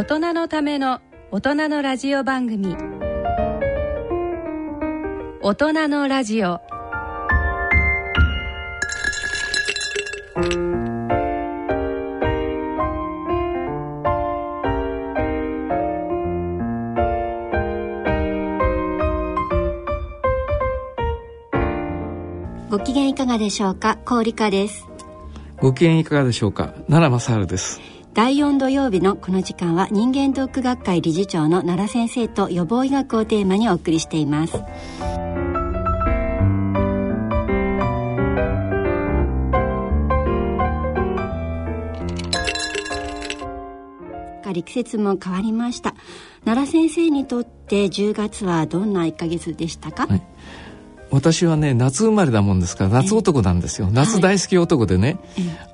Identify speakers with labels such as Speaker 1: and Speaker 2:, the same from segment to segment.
Speaker 1: 大人のための大人のラジオ番組。大人のラジオ。
Speaker 2: ご機嫌いかがでしょうか？氷香です。
Speaker 3: ご機嫌いかがでしょうか？奈良正治です
Speaker 2: 第4土曜日のこの時間は人間ドック学会理事長の奈良先生と予防医学をテーマにお送りしています。季節も変わりました。奈良先生にとって10月はどんな1ヶ月でしたか、はい。
Speaker 3: 私はね夏生まれだもんですから夏男なんですよ、夏大好き男でね、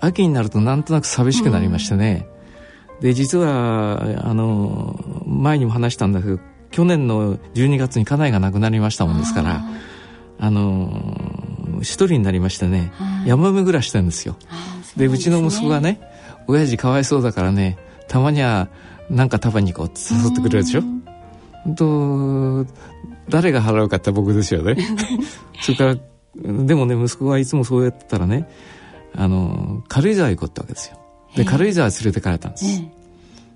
Speaker 3: 秋になるとなんとなく寂しくなりましてね、で実はあの前にも話したんだけど去年の12月に家内が亡くなりましたもんですからあの一人になりましてね、山埋め暮らしてるんですよ。で、ね、うちの息子がね親父かわいそうだからねたまには何か食べに行こうって誘ってくれるでしょと誰が払うかって僕ですよね。それからでもね息子はいつもそうやってたらねあの軽井沢行こうってわけですよ。で軽井沢連れてかれたんです、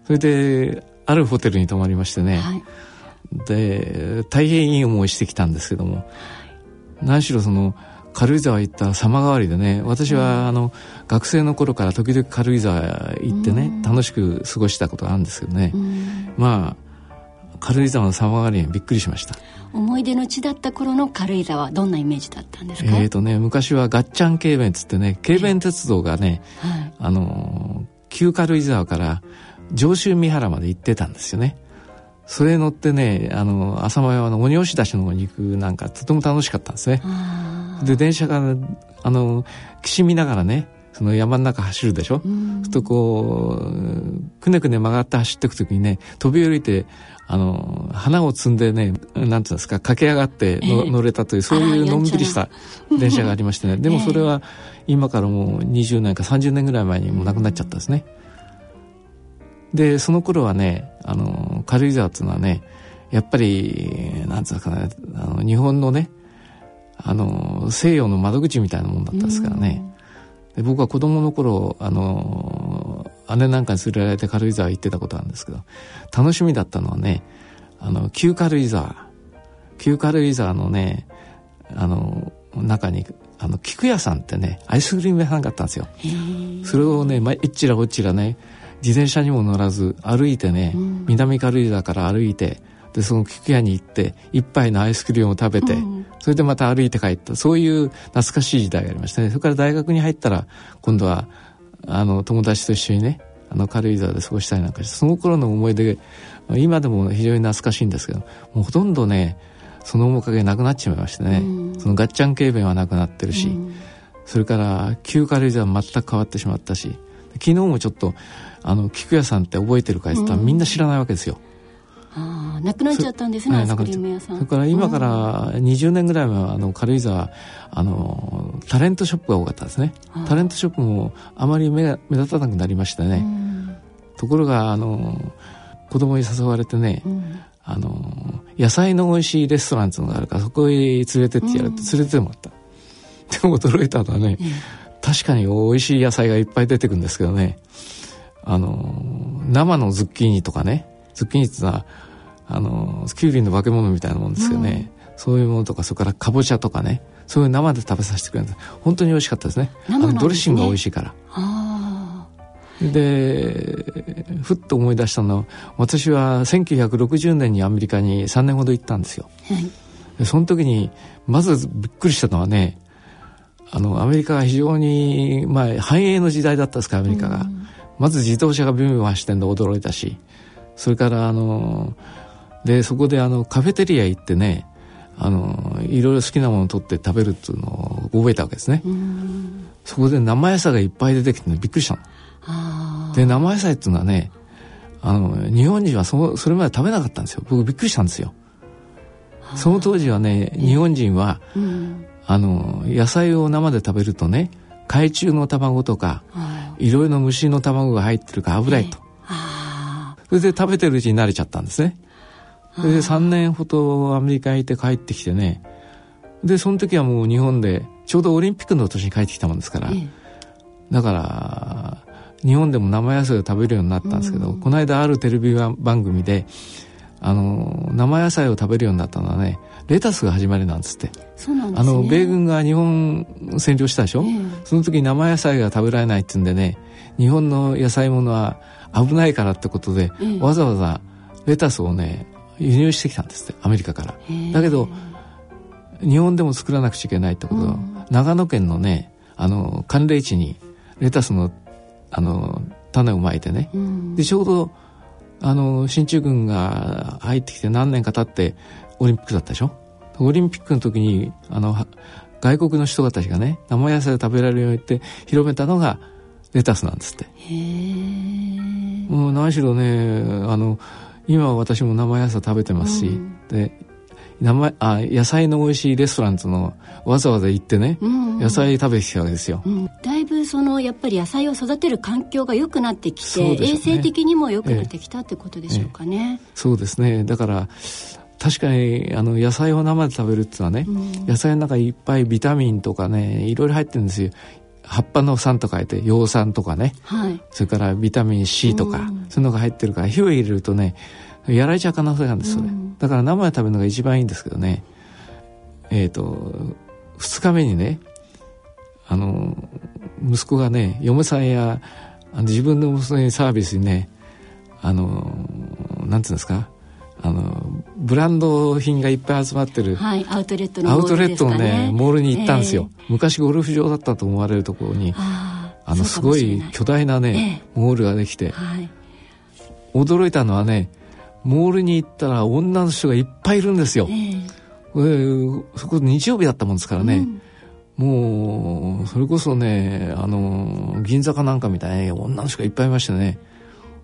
Speaker 3: それであるホテルに泊まりましてね、はい、で大変いい思いしてきたんですけども。何しろその軽井沢行った様変わりでね私はあの学生の頃から時々軽井沢行ってね楽しく過ごしたことがあるんですけどね。まあ軽井沢の様変わりにびっくりしました。
Speaker 2: 思い出の地だった頃の軽井沢どんなイメージだったんですか？
Speaker 3: えっ、ー、とね昔はガッチャン軽便っつってね軽便鉄道がね、はい、あの旧軽井沢から上州三原まで行ってたんですよね。それ乗ってねあの浅間山の鬼押し出しの方に行くなんかとても楽しかったんですね。で電車があの岸見ながらねその山の中走るでしょ、うん、するとこうくねくね曲がって走っていく時にね飛び降りてあの花を摘んでねなんていうんですか駆け上がっての、えー、乗れたというそういうのんびりした電車がありましてね。でもそれは今からもう20年か30年ぐらい前にもうなくなっちゃったんですね。でその頃はねあの軽井沢っていうのはねやっぱりなんつうかねあの日本のねあの西洋の窓口みたいなもんだったんですからね。で僕は子供の頃あの姉なんかに連れられて軽井沢行ってたことあるんですけど楽しみだったのはねあの旧軽井沢。旧軽井沢のねあの中にあの菊屋さんってねアイスクリーム屋さんがあったんですよ。それをね、まあ、いっちらおっちらね自転車にも乗らず歩いてね、うん、南軽井沢から歩いてでその菊屋に行って一杯のアイスクリームを食べて、うん、それでまた歩いて帰った。そういう懐かしい時代がありましたね。それから大学に入ったら今度はあの友達と一緒にねあの軽井沢で過ごしたりなんかしてその頃の思い出今でも非常に懐かしいんですけどもうほとんどねその面影なくなっちまいましてね、うん、そのガッチャン軽便はなくなってるし、うん、それから旧軽井沢全く変わってしまったし昨日もちょっとあの菊屋さんって覚えてるかいって言ったらみんな知らないわけですよ。
Speaker 2: ああなくなっちゃったんですねアイスクリーム屋さん。
Speaker 3: それから今から20年ぐらいはあの軽井沢あのタレントショップが多かったですね。タレントショップもあまり目が目立たなくなりましたね。ところがあの子供に誘われてね、あの野菜の美味しいレストランっていうのがあるからそこへ連れてってやるって連れてもらった、でも驚いたのはね、確かに美味しい野菜がいっぱい出てくるんですけどねあの生のズッキーニとかねズッキーニってのはあのキュウリの化け物みたいなもんですよね、うん、そういうものとかそれからかぼちゃとかね。そういう生で食べさせてくれるんです。本当に美味しかったですね。あのドレッシングが美味しいから。でふっと思い出したのは私は1960年にアメリカに3年ほど行ったんですよ、はい、その時にまずびっくりしたのはねあのアメリカが非常に、まあ、繁栄の時代だったですかアメリカが、まず自動車がビュンビュン走ってんで驚いたしそれからあのでそこであのカフェテリア行ってねあのいろいろ好きなものを取って食べるっていうのを覚えたわけですね。そこで生野菜がいっぱい出てきて、ね、びっくりしたの。で生野菜っていうのはねあの日本人はそそれまで食べなかったんですよ。僕びっくりしたんですよ。その当時はね日本人は、うん、あの野菜を生で食べるとね海中の卵とか、はい、いろいろな虫の卵が入ってるから危ないと、それで食べてるうちに慣れちゃったんですね。それで3年ほどアメリカにいて帰ってきてね、で、その時はもう日本で、ちょうどオリンピックの年に帰ってきたもんですから、だから、日本でも生野菜を食べるようになったんですけど、うん、この間あるテレビ番組で、あの、生野菜を食べるようになったのはね、レタスが始まりなんですって。
Speaker 2: そうなんで
Speaker 3: すね。あの、米軍が日本占領したでしょ、えー、その時に生野菜が食べられないって言うんでね、日本の野菜ものは危ないからってことで、えー、わざわざレタスをね、輸入してきたんですって、アメリカから。だけど、日本でも作らなくちゃいけないってこと。は、うん、長野県のね、あの、寒冷地にレタスの、あの、種をまいてね、うん、で、ちょうど、あの、進駐軍が入ってきて何年か経ってオリンピックだったでしょ？オリンピックの時に、あの、外国の人たちがね、生野菜を食べられるようにって広めたのがレタスなんですって。へもう何しろね、あの、今私も生野菜食べてますし、うん、で、生あ野菜の美味しいレストランのわざわざ行ってね、うんうん、野菜食べてきたわけですよ、
Speaker 2: うん、だいぶそのやっぱり野菜を育てる環境が良くなってきて、ね、衛生的にも良くなってきたってことでしょうかね、えええ、
Speaker 3: そうですね。だから確かにあの野菜を生で食べるっていうのはね、うん、野菜の中にいっぱいビタミンとかねいろいろ入ってるんですよ葉っぱの酸と書いて葉酸とかね、はい、それからビタミン C とか、うん、そういうのが入ってるから火を入れるとねやられちゃう可能性があるんですよね、うん、だから生で食べるのが一番いいんですけどね。えっ、ー、と2日目にねあの息子がね嫁さんやあの自分の娘にサービスにねあのなんていうんですかあのブランド品がいっぱい集まってる、
Speaker 2: はい、アウトレットの
Speaker 3: モール、ね、アウトレットのねモールに行ったんですよ、えー、昔ゴルフ場だったと思われるところにあのすごい巨大なね、えー、モールができて、はい、驚いたのはねモールに行ったら女の人がいっぱいいるんですよ。えー、そこ日曜日だったもんですからね、うん、もうそれこそねあの銀座かなんかみたいに女の人がいっぱいいましてね。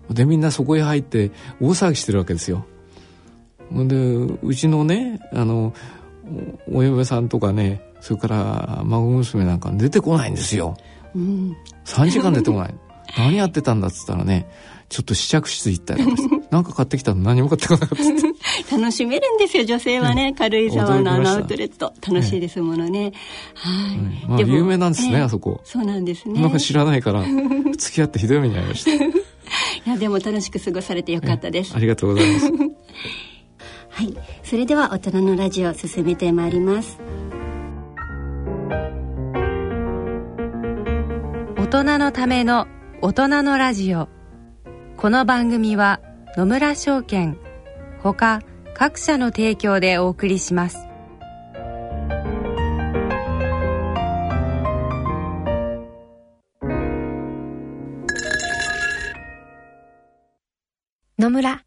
Speaker 3: でみんなそこへ入って大騒ぎしてるわけですよ。でうちのねあのお嫁さんとかねそれから孫娘なんか出てこないんですよ。うん、3時間出てこない。何やってたんだっつったらねちょっと試着室行ったりとか なんか買ってきたの。何も買ってこなかった。
Speaker 2: 楽しめるんですよ女性はね、軽井沢のあのアウトレット。楽しいですものね、はい、
Speaker 3: まあ有名なんですね、あそこ。
Speaker 2: そうなんですね。
Speaker 3: なんか知らないから付き合ってひどい目に遭いました。い
Speaker 2: やでも楽しく過ごされてよかったです。
Speaker 3: ありがとうございます
Speaker 2: はい。それでは大人のラジオ進めてまいります。
Speaker 1: 大人のための大人のラジオ。この番組は野村証券ほか各社の提供でお送りします。
Speaker 4: 野村。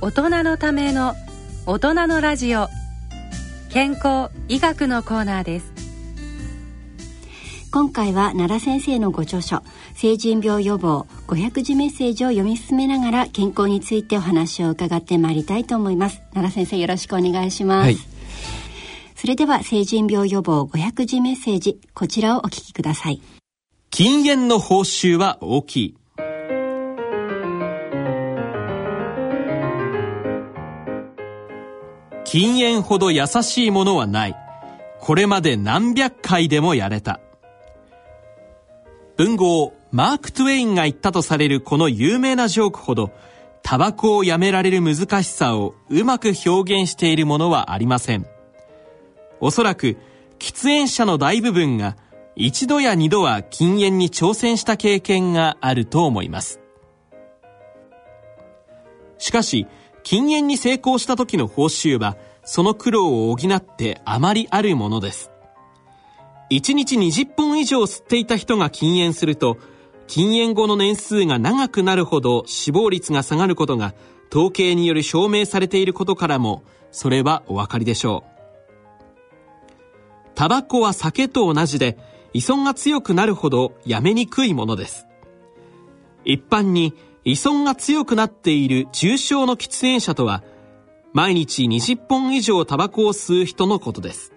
Speaker 1: 大人のための大人のラジオ。健康医学のコーナーです。
Speaker 2: 今回は奈良先生のご著書成人病予防500字メッセージを読み進めながら健康についてお話を伺ってまいりたいと思います。奈良先生よろしくお願いします、はい、それでは成人病予防500字メッセージこちらをお聞きください。
Speaker 5: 禁煙の報酬は大きい禁煙ほど優しいものはないこれまで何百回でもやれた文豪マーク・トゥエインが言ったとされるこの有名なジョークほど、タバコをやめられる難しさをうまく表現しているものはありません。おそらく、喫煙者の大部分が一度や二度は禁煙に挑戦した経験があると思います。しかし、禁煙に成功した時の報酬は、その苦労を補ってあまりあるものです。1日20本以上吸っていた人が禁煙すると、禁煙後の年数が長くなるほど死亡率が下がることが統計により証明されていることからも、それはお分かりでしょう。タバコは酒と同じで、依存が強くなるほどやめにくいものです。一般に依存が強くなっている重症の喫煙者とは、毎日20本以上タバコを吸う人のことです。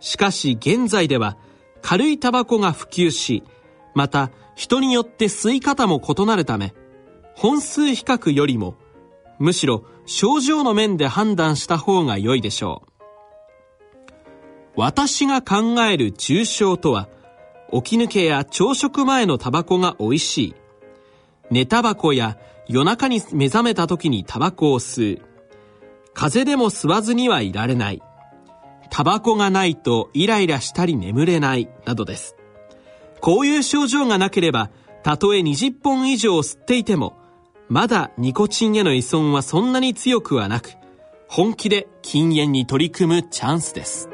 Speaker 5: しかし現在では軽いタバコが普及し、また人によって吸い方も異なるため、本数比較よりも、むしろ症状の面で判断した方が良いでしょう。私が考える重症とは、起き抜けや朝食前のタバコが美味しい。寝タバコや夜中に目覚めた時にタバコを吸う。風邪でも吸わずにはいられない。タバコがないとイライラしたり眠れないなどです。こういう症状がなければ、たとえ20本以上吸っていても、まだニコチンへの依存はそんなに強くはなく、本気で禁煙に取り組むチャンスです。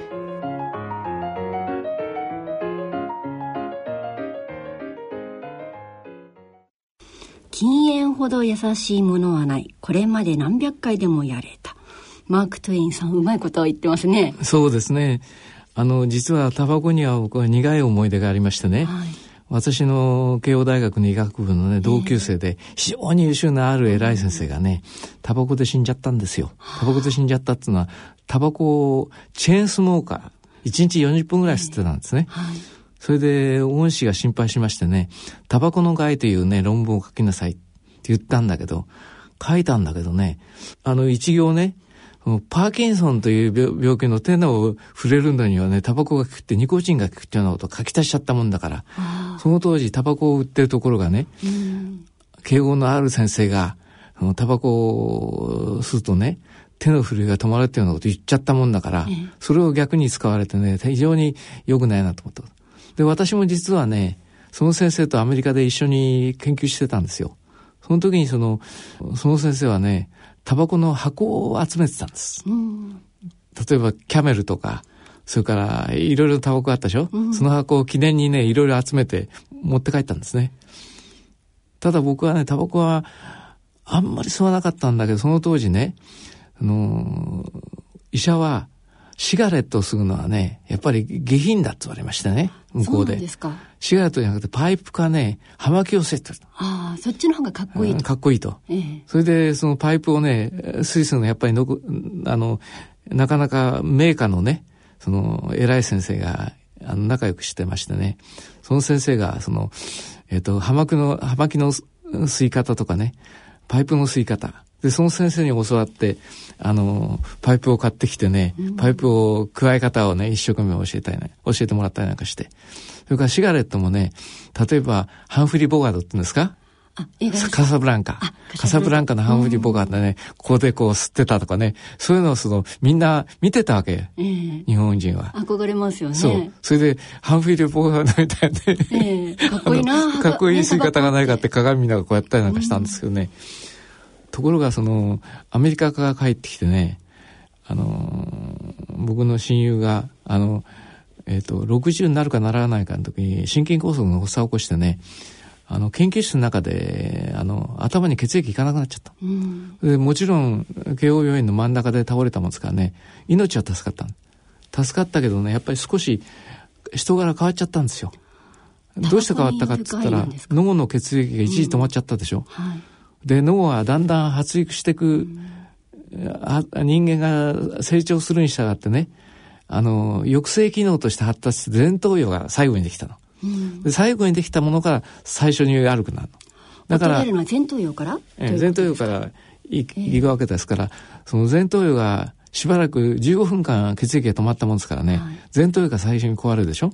Speaker 2: 禁煙ほど優しいものはない。これまで何百回でもやれた。マーク・トゥインさん、うまいことを言ってますね。
Speaker 3: そうですね。あの、実はタバコには僕は苦い思い出がありましてね。はい、私の慶応大学の医学部のね、同級生で、非常に優秀なある偉い先生がね、タバコで死んじゃったんですよ。タバコで死んじゃったっていうのは、タバコをチェーンスモーカー、1日40分ぐらい吸ってたんですね。はい、それで、恩師が心配しましてね、タバコの害というね、論文を書きなさいって言ったんだけど、書いたんだけどね、あの一行ね、パーキンソンという病気の手の触れるのにはね、タバコが効くってニコチンが効くっていうようなことを書き足しちゃったもんだから、その当時タバコを売ってるところがね、敬語のある先生が、タバコを吸うとね、手の震えが止まるっていうようなこと言っちゃったもんだから、それを逆に使われてね、非常に良くないなと思った。で、私も実はね、その先生とアメリカで一緒に研究してたんですよ。その時にその、その先生はね、タバコの箱を集めてたんです。うん、例えば、キャメルとか、それから、いろいろタバコあったでしょ、うん、その箱を記念にね、いろいろ集めて持って帰ったんですね。ただ僕はね、タバコは、あんまり吸わなかったんだけど、その当時ね、あの医者は、シガレットを吸うのはね、やっぱり下品だって言われましたね、向こうで。
Speaker 2: ですか。
Speaker 3: シガレットじゃなくてパイプかね、葉巻を吸って
Speaker 2: ああ、そっちの方がかっこいい
Speaker 3: と。かっこいいと。ええ、それで、そのパイプをね、スイスのやっぱりのこ、あの、なかなかメーカーのね、その、偉い先生が、あの、仲良くしてましてね、その先生が、その、えっ、ー、と、葉巻の、葉巻の吸い方とかね、パイプの吸い方、で、その先生に教わって、あの、パイプを買ってきてね、パイプを、加え方をね、一生懸命教えたいね、教えてもらったりなんかして。それからシガレットもね、例えば、ハンフリー・ボガードって言うんですか？カサブランカ。カサブランカのハンフリー・ボガードね、ここでこう吸ってたとかね、そういうのをその、みんな見てたわけ。えー、日本人は。
Speaker 2: 憧れますよね。
Speaker 3: そう。それで、ハンフリー・ボガードみたい
Speaker 2: で、えー、かっこいいな
Speaker 3: かっこいい吸い方がないかって鏡見ながらこうやったりなんかしたんですけどね。うんところがその、アメリカから帰ってきてね、あの、僕の親友が、あの、えっ、ー、と、60になるかならないかの時に心筋梗塞の発作を起こしてね、あの、研究室の中で、あの、頭に血液いかなくなっちゃった。うん、でもちろん、慶応病院の真ん中で倒れたもんですからね、命は助かった。助かったけどね、やっぱり少し人柄変わっちゃったんですよ。どうして変わったかって言ったら、脳の血液が一時止まっちゃったでしょ。うんはいで、脳はだんだん発育していく、人間が成長するに従ってね、あの、抑制機能として発達して前頭葉が最後にできたの。うん、で最後にできたものから最初に悪くなるの。
Speaker 2: だから。前頭葉から？
Speaker 3: え前頭葉からいくわけですから、その前頭葉がしばらく15分間血液が止まったもんですからね、はい、前頭葉が最初に壊れるでしょ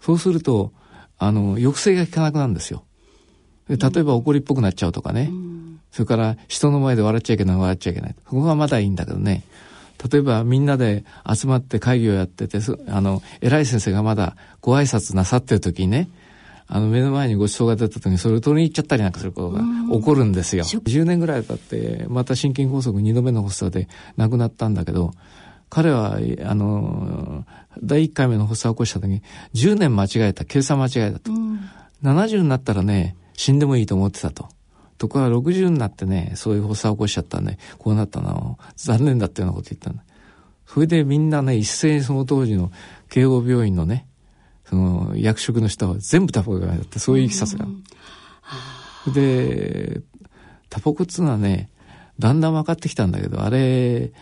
Speaker 3: そうすると、あの、抑制が効かなくなるんですよ。で例えば怒りっぽくなっちゃうとかね。うん、それから人の前で笑っちゃいけない、笑っちゃいけない。ここはまだいいんだけどね。例えばみんなで集まって会議をやってて、あの、偉い先生がまだご挨拶なさってる時にね、あの、目の前にご馳走が出た時にそれを取りに行っちゃったりなんかすることが起こるんですよ。10年ぐらい経って、また心筋梗塞2度目の発作で亡くなったんだけど、彼は、あの、第1回目の発作を起こした時に、10年間違えた、計算間違えたと。うん、70になったらね、死んでもいいと思ってたと。ところが60になってね、そういう発作を起こしちゃったんで、こうなったの残念だっていうようなこと言ったんだ。それでみんなね、一斉にその当時の慶応病院のね、その役職の人は全部タバコがやって、そういういきさつが。うん、で、タバコっつうのはね、だんだん分かってきたんだけど、あれ、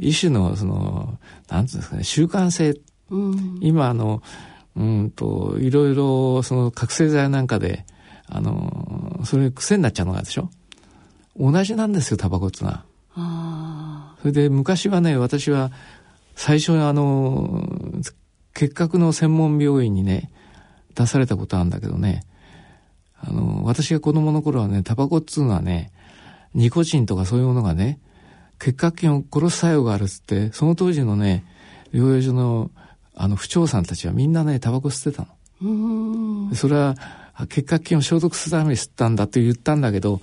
Speaker 3: 一種の、その、なんつうんですかね、習慣性。うん、今、あの、うんと、いろいろ、その、覚醒剤なんかで、あの、それ癖になっちゃうのがでしょ？同じなんですよ、タバコってのは。それで、昔はね、私は、最初にあの、結核の専門病院にね、出されたことあるんだけどね、あの、私が子供の頃はね、タバコっつうのはね、ニコチンとかそういうものがね、結核菌を殺す作用があるっつって、その当時のね、療養所の、あの、不調さんたちはみんなね、タバコ吸ってたの。それは、結核菌を消毒するために吸ったんだって言ったんだけど、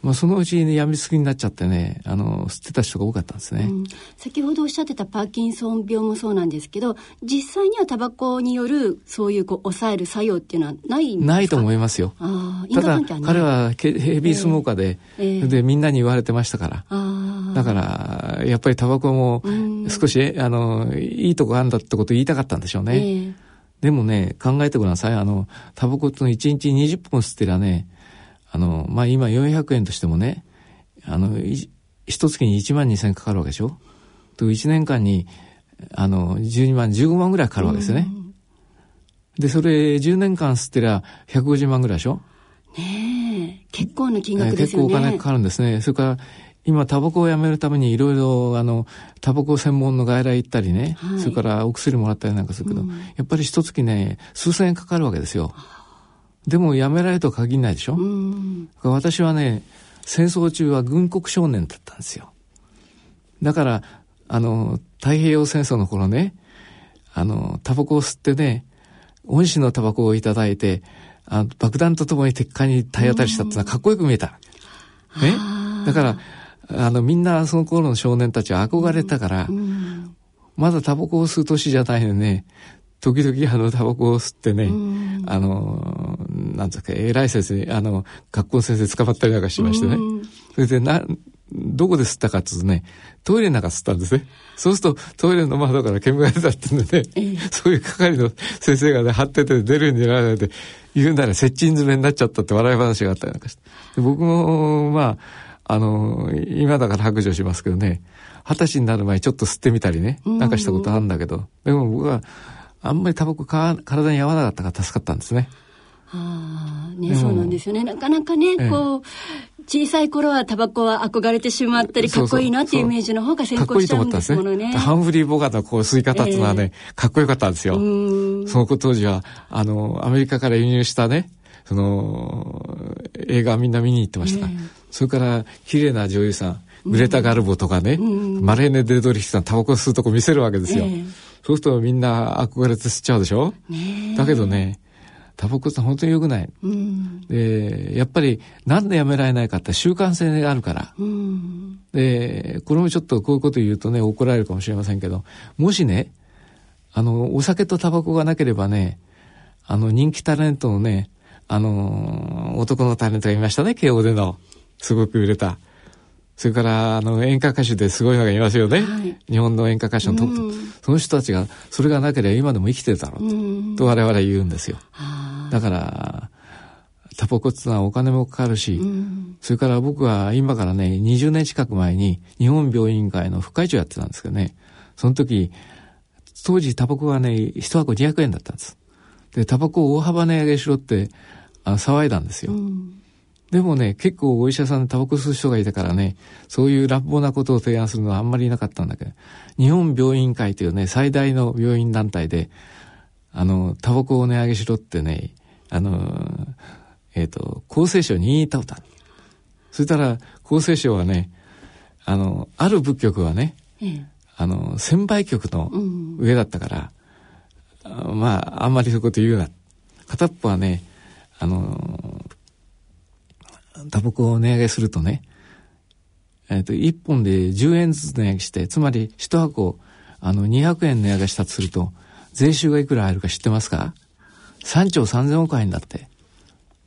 Speaker 3: まあ、そのうちにやみつきになっちゃってねあの吸ってた人が多かったんですね、うん、
Speaker 2: 先ほどおっしゃってたパーキンソン病もそうなんですけど実際にはタバコによるそういうこう抑える作用っていうのはないんですか？
Speaker 3: ないと思いますよ。ただ彼はヘビースモーカーで、えーえ。ー、でみんなに言われてましたから。だからやっぱりタバコも少し、あのいいとこあるんだってこと言いたかったんでしょうね、えー、でもね考えてくださいあのタバコっての1日20本吸ってりゃねあの、まあ、今400円としてもね、あの、一月に1万2000円かかるわけでしょ？と、1年間に、あの、12万、15万ぐらいかかるわけですよね。で、それ10年間吸ってりゃ150万ぐらいでしょ？
Speaker 2: ねえ、結構な金額ですよ
Speaker 3: ね。結構お金かかるんですね。それから、今、タバコをやめるためにいろいろ、あの、タバコ専門の外来行ったりね、はい、それからお薬もらったりなんかするけど、うん、やっぱり一月ね、数千円かかるわけですよ。でもやめられるとは限らないでしょ、うん、私はね戦争中は軍国少年だったんですよ。だからあの太平洋戦争の頃ねあのタバコを吸ってね恩師のタバコをいただいてあ爆弾とともに鉄火に体当たりしたってのはかっこよく見えた。ね、だからあのみんなその頃の少年たちは憧れたから、まだタバコを吸う年じゃないのね。時々あのタバコを吸ってね、あのなんですか偉い先生にあの学校の先生捕まったりなんかしましてね、それでなどこで吸ったかっていうとねトイレの中吸ったんですね。そうするとトイレの窓から煙が出たってんでね、えー、そういう係の先生がね張ってて出るようにないで言うなら接近詰めになっちゃったって笑い話があったりなんかして。僕もまああの今だから白状しますけどね。二十歳になる前にちょっと吸ってみたりね。なんかしたことあるんだけど。でも僕はあんまりタバコ体に合わなかったから助かったんですね。
Speaker 2: ああ、ね、そうなんですよね。なかなかね、ええ、こう、小さい頃はタバコは憧れてしまったり、かっこいいなっていうイメージの方が先行しちゃうんですものね。
Speaker 3: ハンフリー・ボガのこう吸い方っていうのはね、えー、かっこよかったんですよ。その当時は、あの、アメリカから輸入したね、その、映画みんな見に行ってました。えー、それから、綺麗な女優さん、グレタ・ガルボとかね、マレーネ・デドリヒさん、タバコ吸うとこ見せるわけですよ。そうするとみんな憧れて吸っちゃうでしょ？だけどね、タバコって本当に良くない。うん、で、やっぱりなんでやめられないかって習慣性があるから。うん、で、これもちょっとこういうこと言うとね、怒られるかもしれませんけど、もしね、あの、お酒とタバコがなければね、あの、人気タレントのね、あの、男のタレントがいましたね、慶応での。すごく売れた。それから、あの、演歌歌手ですごいのがいますよね。はい、日本の演歌歌手のトップ、うん、その人たちが、それがなければ今でも生きてるだろうと、うん、と我々は言うんですよ。だから、タバコってのはお金もかかるし、うん、それから僕は今からね、20年近く前に日本病院会の副会長やってたんですけどね、その時、当時タバコがね、一箱200円だったんです。で、タバコを大幅値上げしろって、あの騒いだんですよ。うんでもね、結構お医者さんでタバコ吸う人がいたからね、そういう乱暴なことを提案するのはあんまりいなかったんだけど、日本病院会というね、最大の病院団体で、あの、タバコを値上げしろってね、あの、えっ、ー、と、厚生省に言いに行ったことある。そしたら、厚生省はね、あの、ある部局はね、ええ、あの、専売局の上だったから、うん、まあ、あんまりそういうこと言うな。片っぽはね、あの、タバコを値上げするとね、えっ、ー、と、1本で10円ずつ値上げして、つまり1箱、あの、200円値上げしたとすると、税収がいくら入るか知ってますか ?3 兆3000億円だって。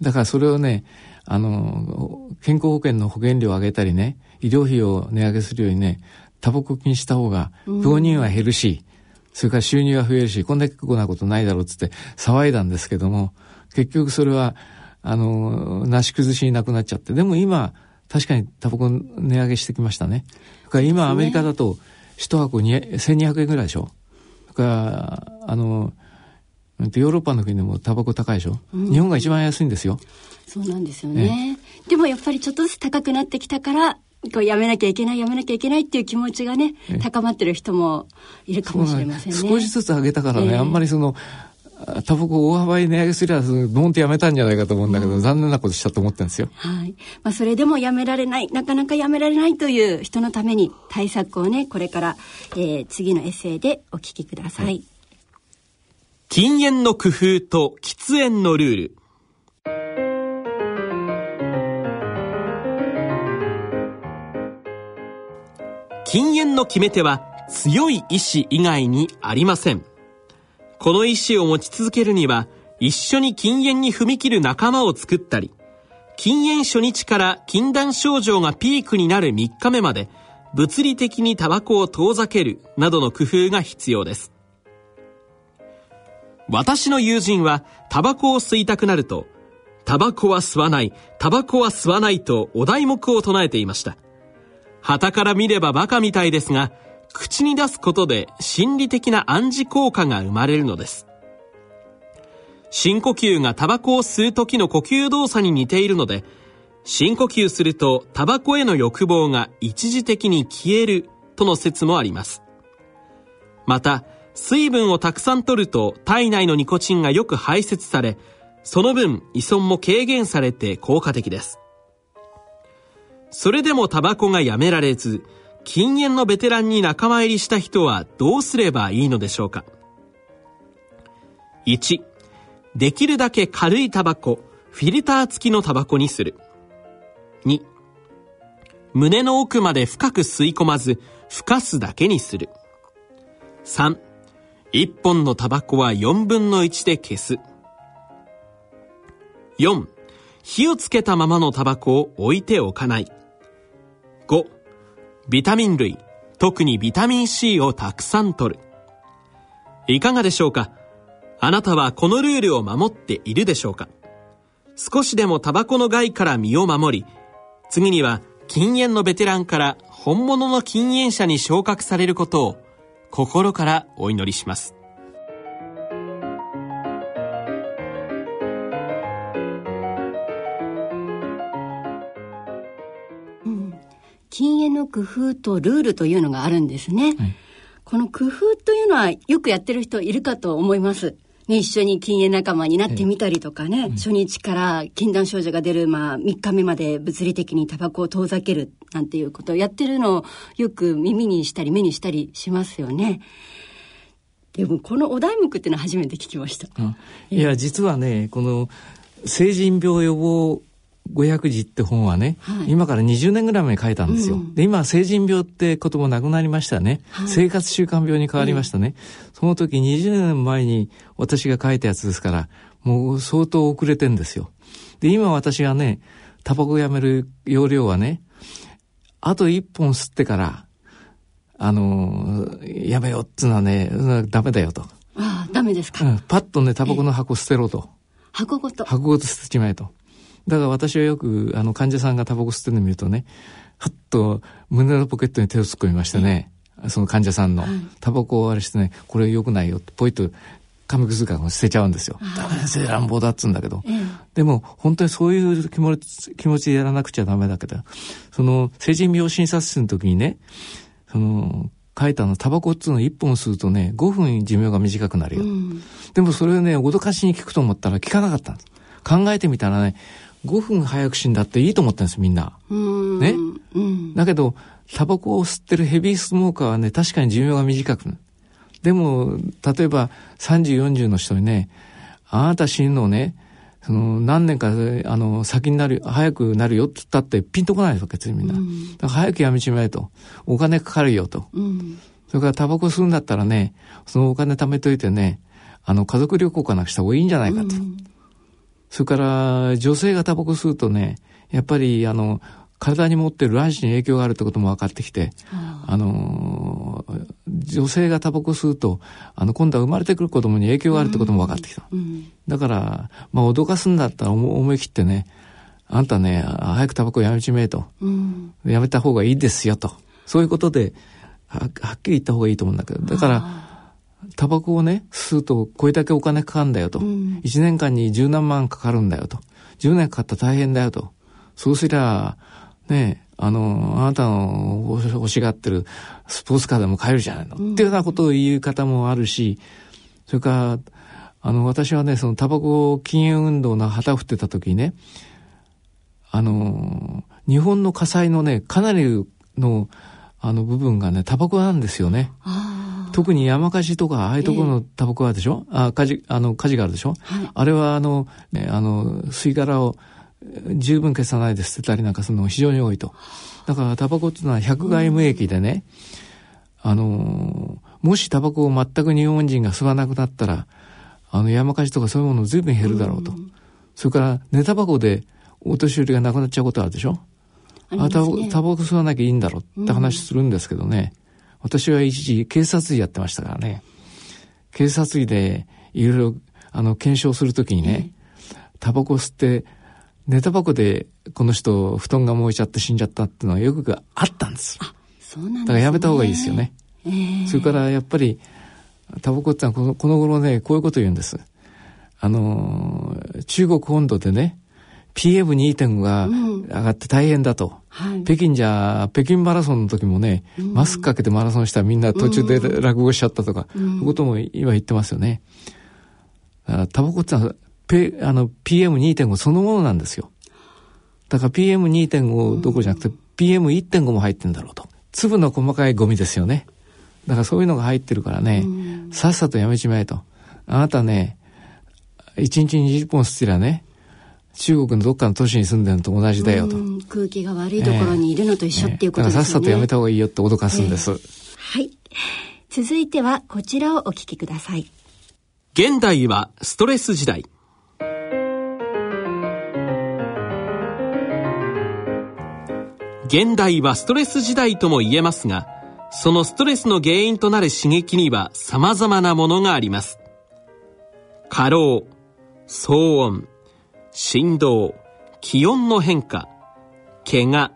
Speaker 3: だからそれをね、あの、健康保険の保険料を上げたりね、医療費を値上げするようにね、タバコ禁止した方が、病人は減るし、それから収入は増えるし、こんな結構なことないだろうっつって騒いだんですけども、結局それは、あの、なし崩しになくなっちゃって。でも今、確かにタバコ値上げしてきましたね。だから今アメリカだと、一箱1200円ぐらいでしょ。だから、あの、ヨーロッパの国でもタバコ高いでしょ、うん、日本が一番安いんですよ。
Speaker 2: そうなんですよね。でもやっぱりちょっとずつ高くなってきたから、こうやめなきゃいけない、やめなきゃいけないっていう気持ちがね、高まってる人もいるかもしれませんね。
Speaker 3: 少しずつ上げたからね、あんまりその、タバコ大幅に値上げすりゃ、ドーンとやめたんじゃないかと思うんだけど、うん、残念なことしたと思ってるんですよ。
Speaker 2: はい。まあ、それでもやめられない、なかなかやめられないという人のために対策をね、これから、えー、次のエッセイでお聞きください。はい、
Speaker 5: 禁煙の工夫と喫煙のルール。禁煙の決め手は強い意志以外にありません。この意志を持ち続けるには、一緒に禁煙に踏み切る仲間を作ったり、禁煙初日から禁断症状がピークになる3日目まで、物理的にタバコを遠ざけるなどの工夫が必要です。私の友人はタバコを吸いたくなると、タバコは吸わない、タバコは吸わないとお題目を唱えていました。旗から見ればバカみたいですが、口に出すことで心理的な暗示効果が生まれるのです。深呼吸がタバコを吸う時の呼吸動作に似ているので、深呼吸するとタバコへの欲望が一時的に消えるとの説もあります。また、水分をたくさん取ると体内のニコチンがよく排泄され、その分依存も軽減されて効果的です。それでもタバコがやめられず、禁煙のベテランに仲間入りした人はどうすればいいのでしょうか ?1、できるだけ軽いタバコ、フィルター付きのタバコにする。2、胸の奥まで深く吸い込まず、ふかすだけにする。3、1本のタバコは4分の1で消す。4、火をつけたままのタバコを置いておかない。ビタミン類、特にビタミン C をたくさん摂る。いかがでしょうか？あなたはこのルールを守っているでしょうか？少しでもタバコの害から身を守り、次には禁煙のベテランから本物の禁煙者に昇格されることを心からお祈りします。
Speaker 2: 禁煙の工夫とルールというのがあるんですね。はい、この工夫というのはよくやってる人いるかと思います。ね、一緒に禁煙仲間になってみたりとかね、初日から禁断症状が出る、まあ、3日目まで物理的にタバコを遠ざけるなんていうことをやってるのをよく耳にしたり目にしたりしますよね。でもこのお題目っていうのは初めて聞きました。
Speaker 3: いや、実はね、この成人病予防500字って本はね、はい、今から20年ぐらい前に書いたんですよ。うん、で、今、成人病って言葉なくなりましたね。はい、生活習慣病に変わりましたね。その時20年前に私が書いたやつですから、もう相当遅れてんですよ。で、今私がね、タバコやめる容量はね、あと1本吸ってから、あの、やめようっつうのはね、ダメだよと。
Speaker 2: ああ、ダメですか。
Speaker 3: うん、パッとね、タバコの箱捨てろと。
Speaker 2: 箱ごと
Speaker 3: 箱ごと捨てちまえと。だから私はよく、あの、患者さんがタバコ吸ってるのを見るとね、ふっと胸のポケットに手を突っ込みましてね、その患者さんの、タバコをあれしてね、これ良くないよってポイッと紙くずか捨てちゃうんですよ。ダメですよ、乱暴だっつうんだけど。でも、本当にそういう気持ち、気持ちでやらなくちゃダメだけど、その、成人病診察室の時にね、その、書いたの、タバコっつうの1本吸うとね、5分寿命が短くなるよ。うん、でもそれをね、脅かしに聞くと思ったら聞かなかったんです。考えてみたらね、5分早く死んだっていいと思ったんです、みんな。ね、うん、だけど、タバコを吸ってるヘビースモーカーはね、確かに寿命が短くなる。でも、例えば30、40の人にね、あなた死ぬのね、その何年か、あの、先になる、早くなるよって言ったってピンとこないですよ、別にみんな。うん、だから早くやめちまえと。お金かかるよと。うん、それからタバコ吸うんだったらね、そのお金貯めといてね、あの、家族旅行かなくした方がいいんじゃないかと。うん、それから、女性がタバコ吸うとね、やっぱり、あの、体に持ってる卵子に影響があるってことも分かってきて、あの、女性がタバコ吸うと、あの、今度は生まれてくる子供に影響があるってことも分かってきた。うんうん、だから、まあ、脅かすんだったら思い切ってね、あんたね、早くタバコやめちめえと、うん、やめた方がいいですよと。そういうことで、ははっきり言った方がいいと思うんだけど、だから、タバコをね、吸うとこれだけお金かかるんだよと。うん、1年間に十何万かかるんだよと。10年かかったら大変だよと。そうすりゃ、ねあの、あなたの欲しがってるスポーツカーでも買えるじゃないの、うん、っていうようなことを言う方もあるし、それから、あの、私はね、そのタバコ禁煙運動の旗を振ってた時にね、あの、日本の火災のね、かなりの、あの部分がね、タバコなんですよね。特に山火事とか、ああいうところのタバコはでしょ、えー、あ火事、あの、火事があるでしょ、はい、あれはあの、ね、あの、吸い殻を、十分消さないで捨てたりなんかするのが非常に多いと。だからタバコっていうのは百害無益でね、あの、もしタバコを全く日本人が吸わなくなったら、あの山火事とかそういうもの随分減るだろうと。それから寝タバコでお年寄りが亡くなっちゃうことあるでしょ？あ、ね、タバコ吸わなきゃいいんだろうって話するんですけどね、うん、私は一時警察医やってましたからね、警察医でいろいろあの検証するときにね、タバコ吸って寝タバコでこの人布団が燃えちゃって死んじゃったっていうのはよくあったんです。あ、
Speaker 2: そうなんですね。
Speaker 3: だからやめた方がいいですよね。えー、それからやっぱりタバコってのはこのこの頃ね、こういうこと言うんです。あの、中国本土でね、PM2.5 が上がって大変だと、うんはい、北京じゃ北京マラソンの時もね、うん、マスクかけてマラソンしたらみんな途中で落語しちゃったとか、うん、そういうことも今言ってますよね。タバコってのはあの PM2.5 そのものなんですよ。だから PM2.5 どころじゃなくて PM1.5 も入ってんだろうと。粒の細かいゴミですよね。だからそういうのが入ってるからね、さっさとやめちまえと。あなたね、1日に20本吸ってりゃね、中国のどっかの都市に住んでるのと同じだよと。
Speaker 2: 空気が悪いところにいるのと一緒っていうことですね。
Speaker 3: だからさっさとやめた方がいいよって脅かすんです。えー、
Speaker 2: はい。続いてはこちらをお聞きください。
Speaker 5: 現代はストレス時代。現代はストレス時代とも言えますが、そのストレスの原因となる刺激には様々なものがあります。過労、騒音、振動、気温の変化、怪我、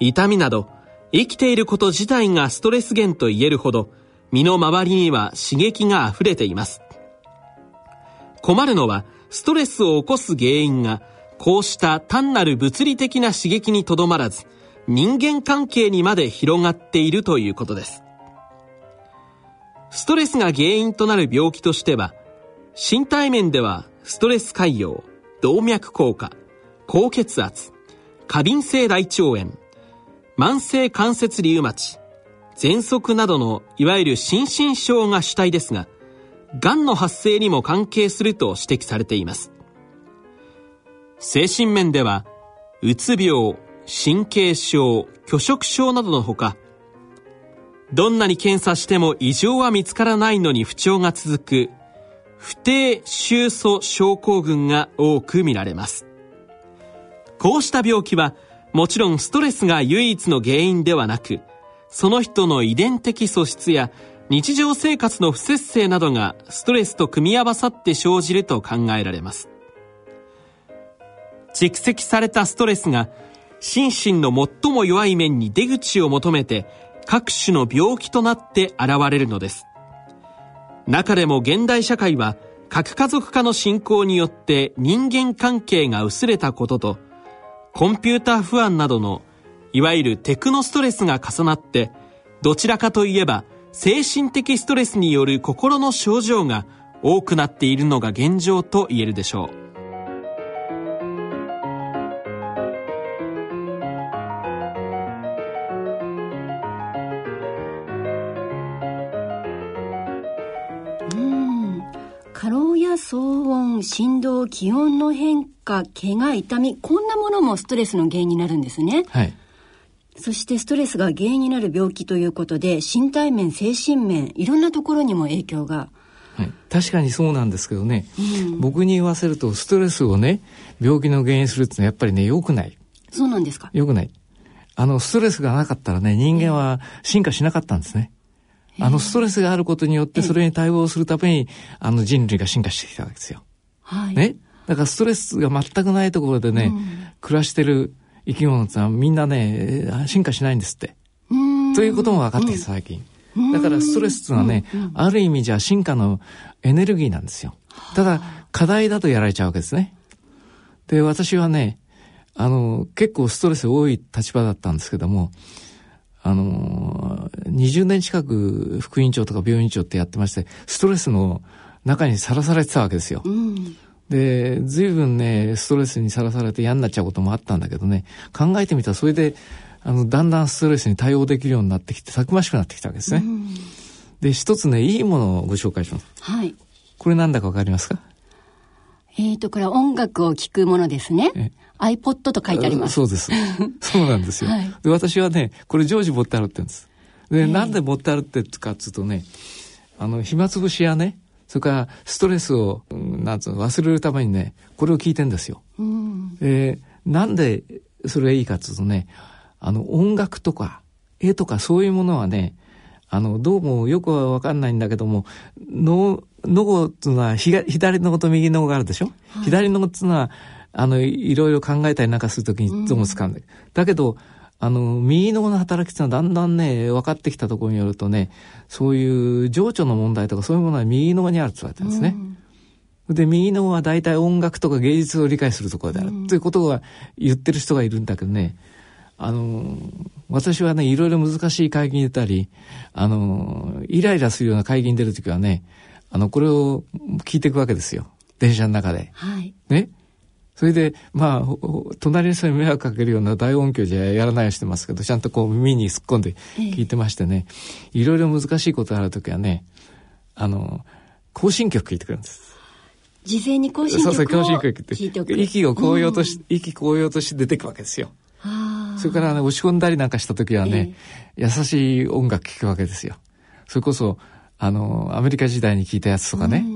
Speaker 5: 痛みなど、生きていること自体がストレス源と言えるほど、身の回りには刺激が溢れています。困るのは、ストレスを起こす原因が、こうした単なる物理的な刺激にとどまらず、人間関係にまで広がっているということです。ストレスが原因となる病気としては、身体面ではストレス潰瘍、動脈硬化、高血圧、過敏性大腸炎、慢性関節リウマチ、喘息などのいわゆる心身症が主体ですが、癌の発生にも関係すると指摘されています。精神面では、うつ病、神経症、拒食症などのほか、どんなに検査しても異常は見つからないのに不調が続く、不定収素症候群が多く見られます。こうした病気は、もちろんストレスが唯一の原因ではなく、その人の遺伝的素質や日常生活の不節制などがストレスと組み合わさって生じると考えられます。蓄積されたストレスが心身の最も弱い面に出口を求めて各種の病気となって現れるのです。中でも現代社会は核家族化の進行によって人間関係が薄れたこととコンピューター不安などのいわゆるテクノストレスが重なってどちらかといえば精神的ストレスによる心の症状が多くなっているのが現状と言えるでしょう。
Speaker 2: 振動、気温の変化、怪我、痛み、こんなものもストレスの原因になるんですね。
Speaker 3: はい。
Speaker 2: そしてストレスが原因になる病気ということで、身体面、精神面、いろんなところにも影響が。
Speaker 3: はい、確かにそうなんですけどね、うん、僕に言わせるとストレスをね病気の原因するってのはやっぱりね良くない。
Speaker 2: そうなんですか？
Speaker 3: 良くない。あのストレスがなかったらね人間は進化しなかったんですね、あのストレスがあることによってそれに対応するためにあの人類が進化してきたわけですよ、
Speaker 2: はい、
Speaker 3: ね？だからストレスが全くないところでね、うん、暮らしてる生き物ってのはみんなね、進化しないんですって。ということも分かってきた、最近。だからストレスっていうのはね、ある意味じゃ進化のエネルギーなんですよ。ただ、課題だとやられちゃうわけですね。で、私はね、あの、結構ストレス多い立場だったんですけども、あの、20年近く副院長とか病院長ってやってまして、ストレスの中にさらされてたわけですよ。
Speaker 2: うん
Speaker 3: で、随分ね、ストレスにさらされて嫌になっちゃうこともあったんだけどね、考えてみたらそれで、あの、だんだんストレスに対応できるようになってきて、たくましくなってきたわけですね。で、一つね、いいものをご紹介します。
Speaker 2: はい。
Speaker 3: これなんだかわかりますか？
Speaker 2: えっ、ー、と、これは音楽を聴くものですね。iPod と書いてあります。
Speaker 3: そうです。そうなんですよ。はい、で、私はね、これ常時持って歩ってるんです。で、えー、なんで持って歩ってるかっつうとね、あの、暇つぶしやね、それからストレスを、なんつうの、忘れるためにね、これを聞いてんですよ。
Speaker 2: うん、
Speaker 3: えー、なんでそれがいいかっていうとね、あの、音楽とか、絵とかそういうものはね、あの、どうもよくはわかんないんだけども、脳、脳っていうのは左脳と右脳があるでしょ、はい、左脳っていうのは、あの、いろいろ考えたりなんかするときにどうも使うんだ、うん、だけど、あの、右脳の働きっていうのはだんだんね、分かってきたところによるとね、そういう情緒の問題とかそういうものは右脳にあるって言われてるんですね。うん、で、右脳は大体音楽とか芸術を理解するところである、ということは言ってる人がいるんだけどね、あの、私はね、いろいろ難しい会議に出たり、あの、イライラするような会議に出るときはね、あの、これを聞いていくわけですよ。電車の中で。
Speaker 2: はい。
Speaker 3: ね。それで、まあ、隣の人に迷惑かけるような大音響じゃやらないようにしてますけど、ちゃんとこう耳に突っ込んで聞いてましてね、いろいろ難しいことあるときはね、あの、行進曲聞いてくるんです。
Speaker 2: 事前に行進曲をそうそう、行進曲
Speaker 3: 聞いて。息を高揚とし、うん、息高揚として出てくわけですよ。それから、ね、押し込んだりなんかした時はね、えー、優しい音楽聴くわけですよ。それこそ、あの、アメリカ時代に聞いたやつとかね、うん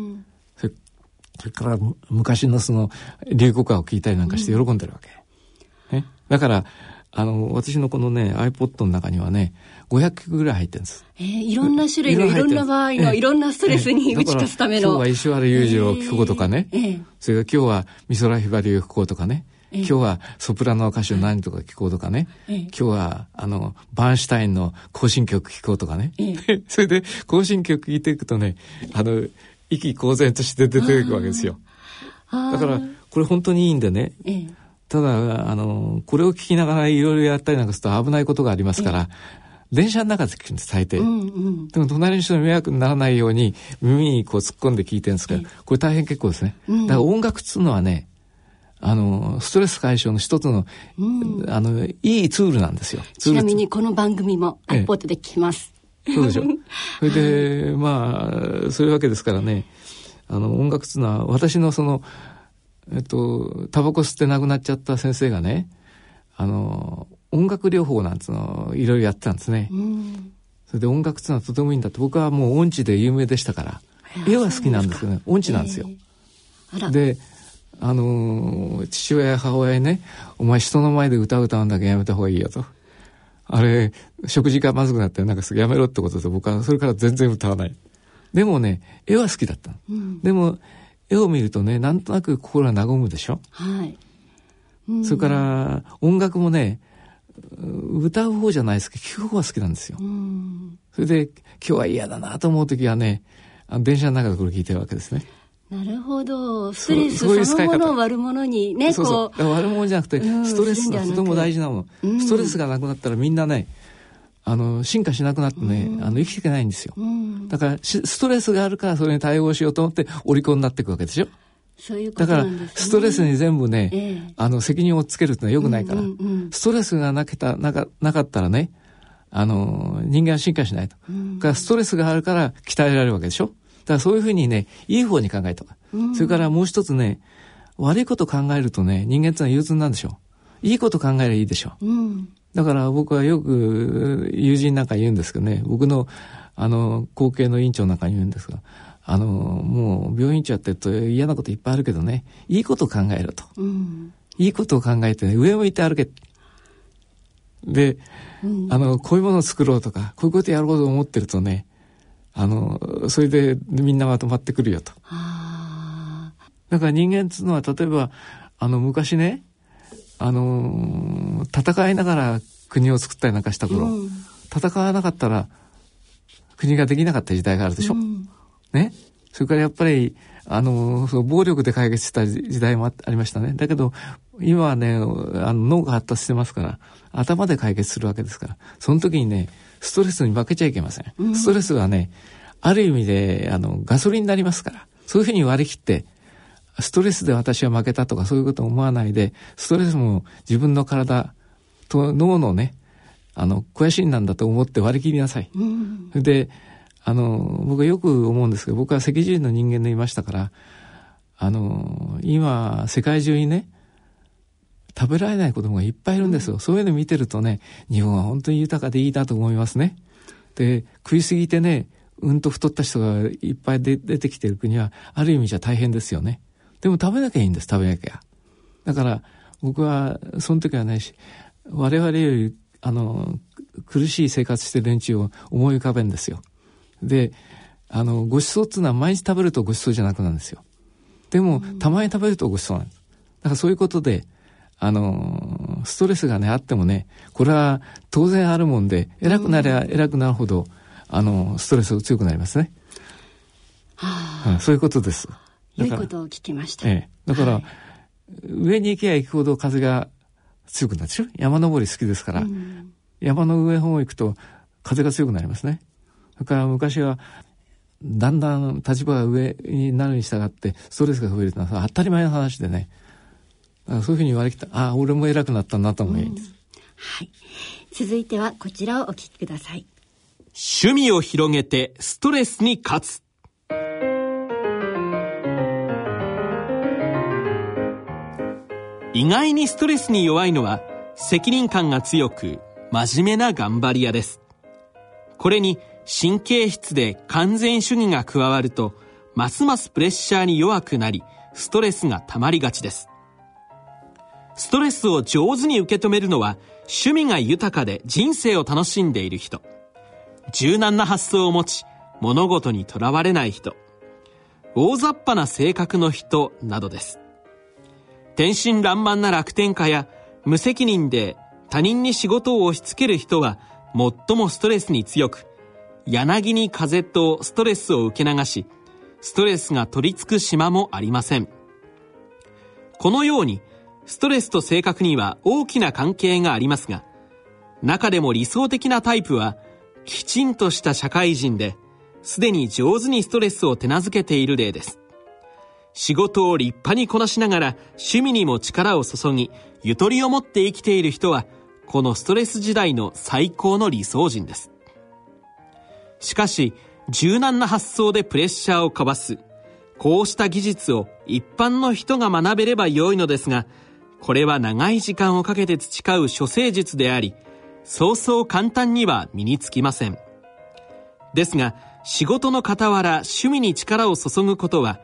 Speaker 3: それから昔のその流行歌を聴いたりなんかして喜んでるわけ。うん、ね、だから、あの、私のこのね、iPod の中にはね、500曲ぐらい入ってるんです。
Speaker 2: えー、いろんな種類のいろんな場合の、いろんなストレスに打ち勝つための。
Speaker 3: 今日は石原裕次郎を聴くことかね。えー、それから今日は美空ひばりを聴こうとかね。今日はソプラノ歌手何とか聴こうとかね。今日は、あの、バーンシュタインの行進曲聴こうとかね。それで、行進曲聴いていくとね、あの、意気公然として出ていくわけですよ。だから、これ本当にいいんでね。
Speaker 2: ええ、
Speaker 3: ただ、あの、これを聞きながらいろいろやったりなんかすると危ないことがありますから、え、電車の中で聞くんです、大抵。
Speaker 2: うんうん、
Speaker 3: でも隣の人に迷惑にならないように耳にこう突っ込んで聞いてるんですけど、これ大変結構ですね。だから音楽っつうのはね、あの、ストレス解消の一つの、うん、あの、いいツールなんですよ。
Speaker 2: ちなみにこの番組も iPod で聞きます。
Speaker 3: そうでしょ。それで、まあ、そういうわけですからね、あの、音楽っていうのは、私のその、えっと、タバコ吸って亡くなっちゃった先生がね、あの、音楽療法なんつうのをいろいろやってたんですね。
Speaker 2: うん、
Speaker 3: それで音楽っていうのはとてもいいんだって、僕はもう音痴で有名でしたから、絵は好きなんですけどね、音痴なんですよ。
Speaker 2: えー、
Speaker 3: で、あの父親や母親にね、お前人の前で歌う歌うんだけやめた方がいいよと。あれ、食事がまずくなってなんかやめろってことで僕はそれから全然歌わない。でもね、絵は好きだった。
Speaker 2: うん、
Speaker 3: でも、絵を見るとね、なんとなく心が和むでしょ
Speaker 2: はい。
Speaker 3: うん、それから音楽もね、歌う方じゃないですけど、聴く方が好きなんですよ。
Speaker 2: うん、
Speaker 3: それで、今日は嫌だなと思う時はね、電車の中でこれ聞いてるわけですね。
Speaker 2: なるほど。ストレスそのものを悪者にね、
Speaker 3: そうそう。悪者じゃなくて、ストレスがとても大事なもの。ストレスがなくなったらみんなね、あの進化しなくなってね、うん、あの生きていけないんですよ、うん、だからストレスがあるからそれに対応しようと思ってお利口になっていくわけでしょ？
Speaker 2: そういう
Speaker 3: だからストレスに全部ね、ええ、あの責任をつけるってのはよくないから、うんうんうん、ストレスがなけたなかなかったらねあの人間は進化しないと、うん、からストレスがあるから鍛えられるわけでしょ？だからそういうふうにねいい方に考えとか、うん、それからもう一つね悪いこと考えるとね人間ってのは憂鬱なんでしょう。いいこと考えればいいでしょう、うん、だから僕はよく友人なんか言うんですけどね僕のあの後継の委員長なんかに言うんですがあの、もう病院長やってると嫌なこといっぱいあるけどね、いいことを考えろと。うん、いいことを考えてね、上を向いて歩け。で、うん、あの、こういうものを作ろうとか、こういうことやろうと思ってるとね、あの、それでみんなまとまってくるよと。だから人間っていうのは、例えば、あの、昔ね、あの、戦いながら国を作ったりなんかした頃、うん、戦わなかったら国ができなかった時代があるでしょ？うんね？それからやっぱり、あの、その暴力で解決した時代もありましたね。だけど、今はね、あの脳が発達してますから、頭で解決するわけですから、その時にね、ストレスに負けちゃいけません。うん、ストレスはね、ある意味で、あの、ガソリンになりますから、そういうふうに割り切って、ストレスで私は負けたとかそういうことを思わないで、ストレスも自分の体と脳のね、あの、肥やしなんだと思って割り切りなさい。うん、で、あの、僕はよく思うんですけど、僕は赤人の人間でいましたから、あの、今、世界中にね、食べられない子供がいっぱいいるんですよ。うん、そういうの見てるとね、日本は本当に豊かでいいなと思いますね。で、食いすぎてね、うんと太った人がいっぱい出てきてる国は、ある意味じゃ大変ですよね。でも食べなきゃいいんです、食べなきゃ。だから、僕は、その時はないし、我々より、あの、苦しい生活してる連中を思い浮かべるんですよ。で、あの、ご馳走っていうのは毎日食べるとご馳走じゃなくなるんですよ。でも、たまに食べるとご馳走なんです。だからそういうことで、あの、ストレスがね、あってもね、これは当然あるもんで、偉くなりゃ偉くなるほど、あの、ストレスが強くなりますね。はあ、うん、そういうことです。
Speaker 2: 良いことを聞きました。
Speaker 3: ええ。だから、はい、上に行けば行くほど風が強くなるでしょ？山登り好きですから、うん、山の上方行くと風が強くなりますね。それから昔はだんだん立場が上になるに従ってストレスが増えるのは当たり前の話でねそういうふうに言われてああ俺も偉くなったなと思います、うん、
Speaker 2: はい。続いてはこちらをお聞きください。
Speaker 5: 趣味を広げてストレスに勝つ。意外にストレスに弱いのは責任感が強く真面目な頑張り屋です。これに神経質で完全主義が加わると、ますますプレッシャーに弱くなり、ストレスが溜まりがちです。ストレスを上手に受け止めるのは、趣味が豊かで人生を楽しんでいる人。柔軟な発想を持ち、物事にとらわれない人。大雑把な性格の人などです。天真爛漫な楽天家や無責任で他人に仕事を押し付ける人は最もストレスに強く柳に風とストレスを受け流し、ストレスが取り付く島もありません。このように、ストレスと性格には大きな関係がありますが、中でも理想的なタイプは、きちんとした社会人で、すでに上手にストレスを手なずけている例です。仕事を立派にこなしながら趣味にも力を注ぎ、ゆとりを持って生きている人は、このストレス時代の最高の理想人です。しかし、柔軟な発想でプレッシャーをかわす。こうした技術を一般の人が学べれば良いのですが、これは長い時間をかけて培う処世術であり、そうそう簡単には身につきません。ですが、仕事の傍ら趣味に力を注ぐことは、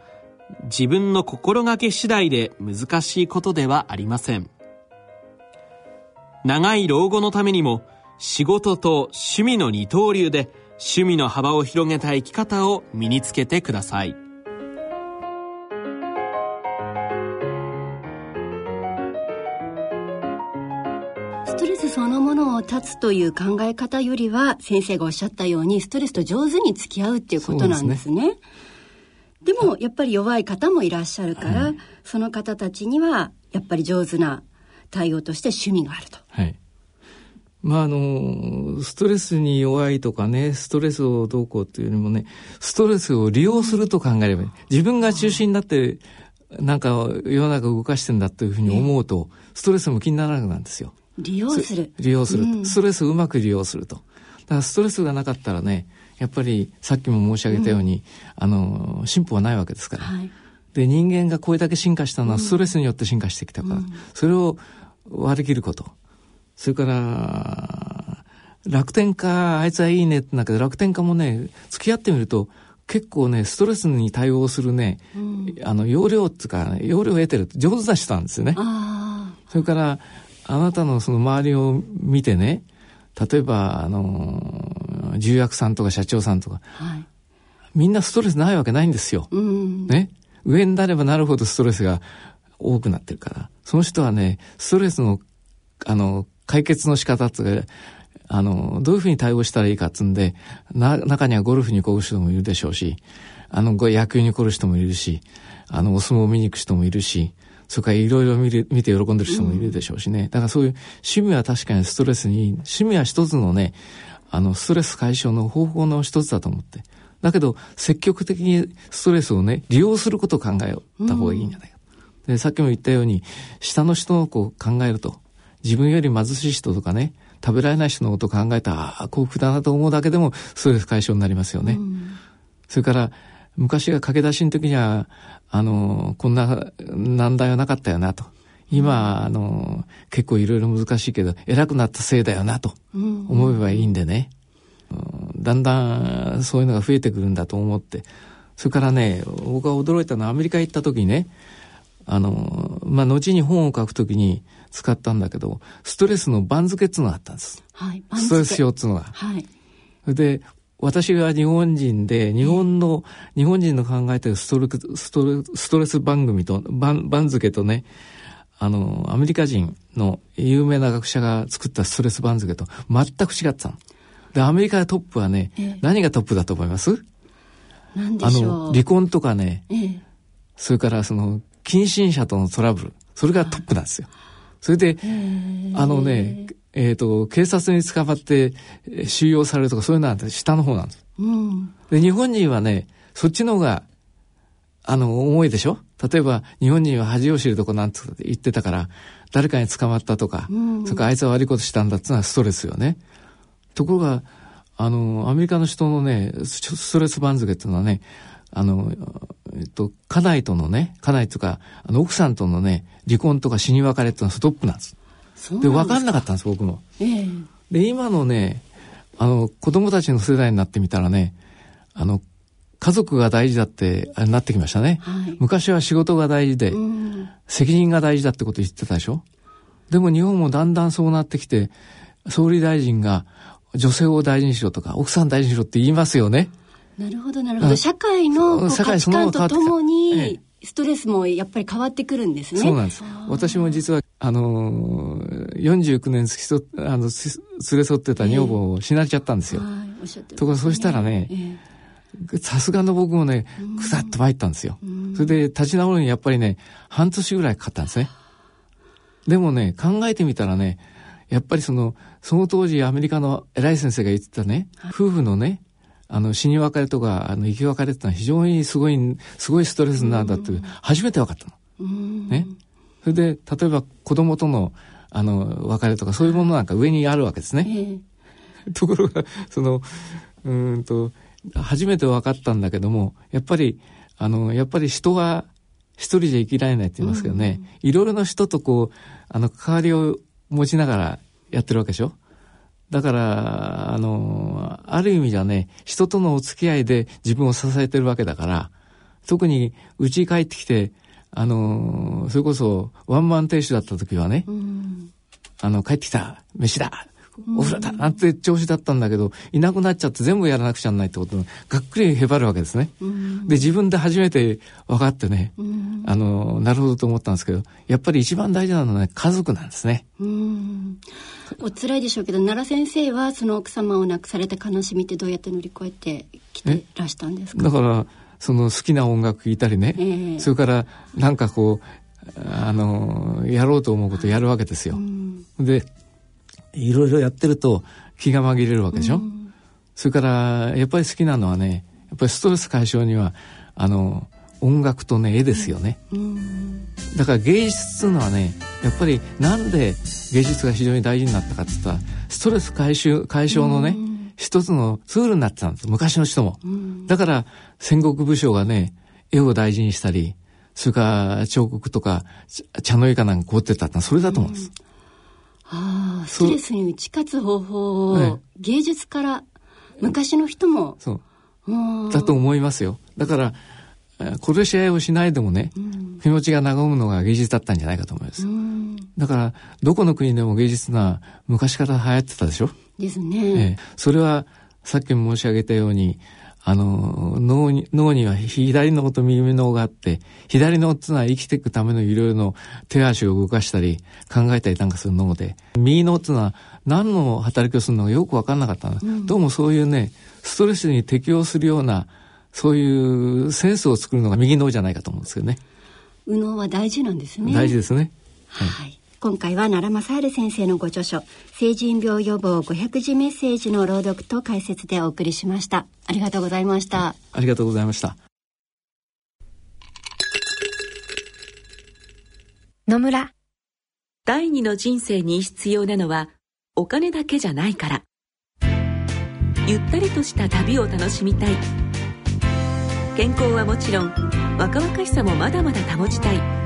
Speaker 5: 自分の心がけ次第で難しいことではありません。長い老後のためにも、仕事と趣味の二刀流で、趣味の幅を広げた生き方を身につけてください。
Speaker 2: そのものを断つという考え方よりは先生がおっしゃったようにストレスと上手に付き合うっていうことなんですね。でもやっぱり弱い方もいらっしゃるから、はい、その方たちにはやっぱり上手な対応として趣味があると。
Speaker 3: はいまああのストレスに弱いとかねストレスをどうこうっていうよりもねストレスを利用すると考えればいい自分が中心になってなんか世の中動かしてんだというふうに思うと、ストレスも気にならなくなるんですよ。
Speaker 2: 利用する。
Speaker 3: 利用する、うん、ストレスをうまく利用すると。だからストレスがなかったらね、やっぱりさっきも申し上げたように、うん、あの、進歩はないわけですから。はい、で、人間がこれだけ進化したのはストレスによって進化してきたから、うん、それを割り切ること。それから、楽天家、あいつはいいねってなけど、楽天家もね、付き合ってみると、結構ね、ストレスに対応するね、うん、あの、容量っていうか、ね、容量を得てる上手な人なんですよね。それから、あなたのその周りを見てね、例えば、あの、重役さんとか社長さんとか、はい、みんなストレスないわけないんですよ。うん、ね。上になればなるほどストレスが多くなってるから。その人はね、ストレスの、あの、解決の仕方っていうか、あの、どういうふうに対応したらいいかっつんで、な、中にはゴルフに来る人もいるでしょうし、あの、野球に来る人もいるし、あの、お相撲を見に行く人もいるし、それからいろいろ見る、見て喜んでる人もいるでしょうしね。だからそういう趣味は確かにストレスに、趣味は一つのね、あの、ストレス解消の方法の一つだと思って。だけど、積極的にストレスをね、利用することを考えた方がいいんじゃないか。うん、で、さっきも言ったように、下の人のこう考えると、自分より貧しい人とかね、食べられない人のことを考えたら、あ幸福だなと思うだけでもストレス解消になりますよね。うん、それから、昔が駆け出しの時には、あの、こんな難題はなかったよなと。今、あの、結構いろいろ難しいけど、偉くなったせいだよなと思えばいいんでね。うん、だんだんそういうのが増えてくるんだと思って。それからね、僕が驚いたのはアメリカ行った時にね、あの、まあ、後に本を書くときに使ったんだけど、ストレスの番付っていうのがあったんです。はい。ストレス表っていうのが。はい。で、私が日本人で、日本の、日本人の考えてるストレス、ストレストレス番組と、番、番付とね、あの、アメリカ人の有名な学者が作ったストレス番付と全く違ってたの。で、アメリカトップはね、何がトップだと思います？
Speaker 2: 何でしょう？あの、
Speaker 3: 離婚とかね、それからその、近親者とのトラブル。それがトップなんですよ。それで、あのね、えっ、ー、と、警察に捕まって収容されるとかそういうのは下の方なんです。うん、で、日本人はね、そっちの方が、あの、重いでしょ？例えば、日本人は恥を知るとこなんて言ってたから、誰かに捕まったとか、うん、それからあいつは悪いことしたんだってのはストレスよね。ところが、あの、アメリカの人のね、ストレス番付っていうのはね、あの、えっと、家内とのね、家内とか、あの、奥さんとのね、離婚とか死に別れっていうのはストップなんです。で分かんなかったんです、僕も。えー、で、今のね、あの、子供たちの世代になってみたらね、あの、家族が大事だってなってきましたね。はい、昔は仕事が大事で、責任が大事だってこと言ってたでしょ？でも日本もだんだんそうなってきて、総理大臣が女性を大事にしろとか、奥さん大事にしろって言いますよね。
Speaker 2: なるほど、なるほど。社会の価値観とともに、ストレスもやっぱり変わってくるんですね。
Speaker 3: そうなんです。私も実は、あのー、49年付き添あの、連れ添ってた女房を死なれちゃったんですよ。えー、はい、おっしゃって、ね、ところそしたらね、さすがの僕もね、くさっと参ったんですよ。それで立ち直るにやっぱりね、半年ぐらいかかったんですね。でもね、考えてみたらね、やっぱりその、その当時アメリカの偉い先生が言ってたね、夫婦のね、あの、死に別れとか、あの、生き別れってのは非常にすごい、すごいストレスなんだって、初めて分かったの。ね。それで、例えば子供との、あの、別れとか、そういうものなんか上にあるわけですね。ところが、その、うんと、初めて分かったんだけども、やっぱり、あの、やっぱり人は一人じゃ生きられないって言いますけどね、いろいろな人とこう、あの、関わりを持ちながらやってるわけでしょだから、あの、ある意味じゃね、人とのお付き合いで自分を支えてるわけだから、特に家に帰ってきて、あの、それこそワンマン亭主だった時はね、うん、あの、帰ってきた、飯だ、お風呂だなんて調子だったんだけど、いなくなっちゃって全部やらなくちゃならないってことがっくりへばるわけですね。で、自分で初めて分かってね、あの、なるほどと思ったんですけど、やっぱり一番大事なのはね、家族なんですね。
Speaker 2: お辛いでしょうけど、奈良先生はその奥様を亡くされた悲しみってどうやって乗り越えてきてらしたんですか？
Speaker 3: だから、その好きな音楽聴いたりね、えー、それからなんかこう、あの、やろうと思うことやるわけですよ。で、いろいろやってると気が紛れるわけでしょ、うん、それからやっぱり好きなのはねやっぱりストレス解消にはあの音楽とね絵ですよね、うん、だから芸術っていうのはねやっぱりなんで芸術が非常に大事になったかって言ったらストレス解消解消のね、うん、一つのツールになってたんです。昔の人も、だから戦国武将がね絵を大事にしたりそれから彫刻とか茶の湯かなんか凍ってたってそれだと思うんです、
Speaker 2: ああストレスに打ち勝つ方法を芸術から昔の人も
Speaker 3: そう。だと思いますよ。だから殺し合いをしないでもね、うん、気持ちが和むのが芸術だったんじゃないかと思います。うん、だから、どこの国でも芸術が昔から流行ってたでしょ？
Speaker 2: ですね。
Speaker 3: ええ、それは、さっきも申し上げたように、あの、脳に、脳には左脳と右脳があって、左脳っていうのは生きていくためのいろいろの手足を動かしたり、考えたりなんかする脳で、右脳っていうのは何の働きをするのかよくわかんなかったの、うん、どうもそういうね、ストレスに適応するような、そういうセンスを作るのが右脳じゃないかと思うんですけどね。
Speaker 2: 右脳は大事なんですね。
Speaker 3: 大事ですね。
Speaker 2: はい、はい今回は奈良正治先生のご著書成人病予防500字メッセージの朗読と解説でお送りしました。ありがとうございました。
Speaker 3: ありがとうございました。
Speaker 4: 野村。第二の人生に必要なのはお金だけじゃないから。ゆったりとした旅を楽しみたい。健康はもちろん若々しさもまだまだ保ちたい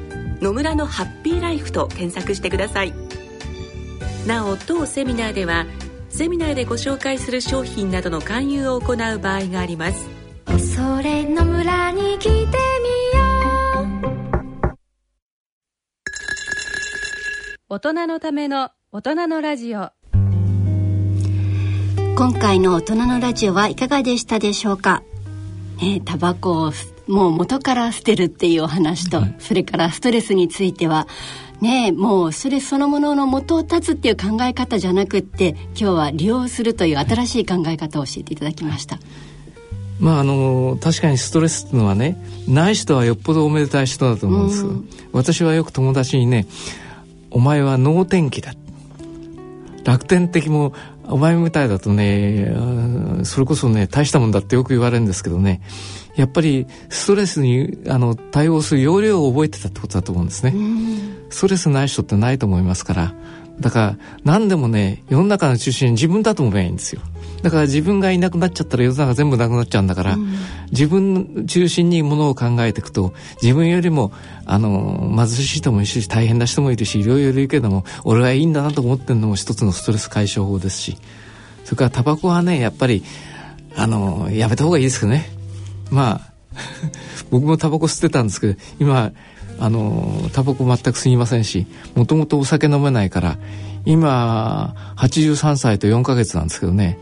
Speaker 4: 野村のハッピーライフと検索してください。なお当セミナーではセミナーでご紹介する商品などの勧誘を行う場合があります。
Speaker 6: それの村に来てみよう。
Speaker 1: 大人のための大人のラジオ。
Speaker 2: 今回の大人のラジオはいかがでしたでしょうか？ねタバコをもう元から捨てるっていうお話と、はい、それからストレスについてはねもうストレスそのものの元を断つっていう考え方じゃなくって今日は利用するという新しい考え方を教えていただきました。
Speaker 3: まああの確かにストレスっていうのはねない人はよっぽどおめでたい人だと思うんです。私はよく友達にね「お前は能天気だ」楽天的もお前みたいだとねそれこそね大したもんだってよく言われるんですけどねやっぱりストレスにあの対応する要領を覚えてたってことだと思うんですね。ストレスない人ってないと思いますからだから何でもね世の中の中心自分だと思えばいいんですよ。だから自分がいなくなっちゃったら世の中全部なくなっちゃうんだから、うん、自分中心にものを考えていくと自分よりもあの貧しい人もいるし大変な人もいるしいろいろいるけども俺はいいんだなと思ってるのも一つのストレス解消法ですしそれからタバコはねやっぱりあのやめた方がいいですけどね。まあ僕もタバコ吸ってたんですけど今あのタバコ全く吸いませんしもともとお酒飲めないから今83歳と4か月なんですけどね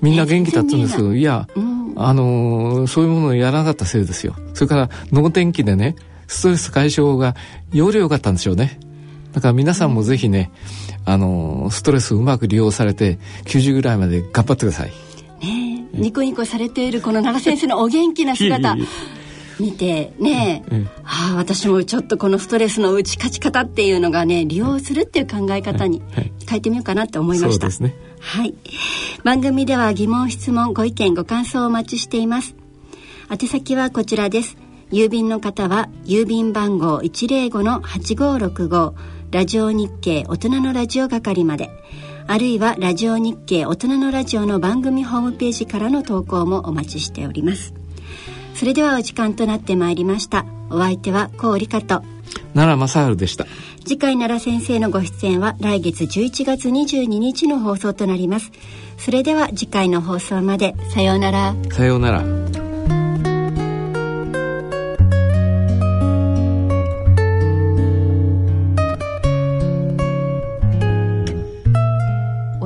Speaker 3: みんな元気だったんですけどいや、うん、あのそういうものをやらなかったせいですよ。それから脳天気でねストレス解消がより良かったんでしょうね。だから皆さんもぜひね、うん、あのストレスをうまく利用されて90ぐらいまで頑張ってください。
Speaker 2: ねニコニコされているこの奈良先生のお元気な姿。見てね、うん、ああ私もちょっとこのストレスの打ち勝ち方っていうのがね利用するっていう考え方に変えてみようかなって思いました、
Speaker 3: ね、
Speaker 2: はい番組では疑問質問ご意見ご感想をお待ちしています宛先はこちらです郵便の方は郵便番号105-8565ラジオ日経大人のラジオ係まであるいはラジオ日経大人のラジオの番組ホームページからの投稿もお待ちしております。それではお時間となってまいりました。お相手は高理香と。
Speaker 3: 奈良正治でした。
Speaker 2: 次回奈良先生のご出演は来月11月22日の放送となります。それでは次回の放送まで。さようなら。
Speaker 3: さようなら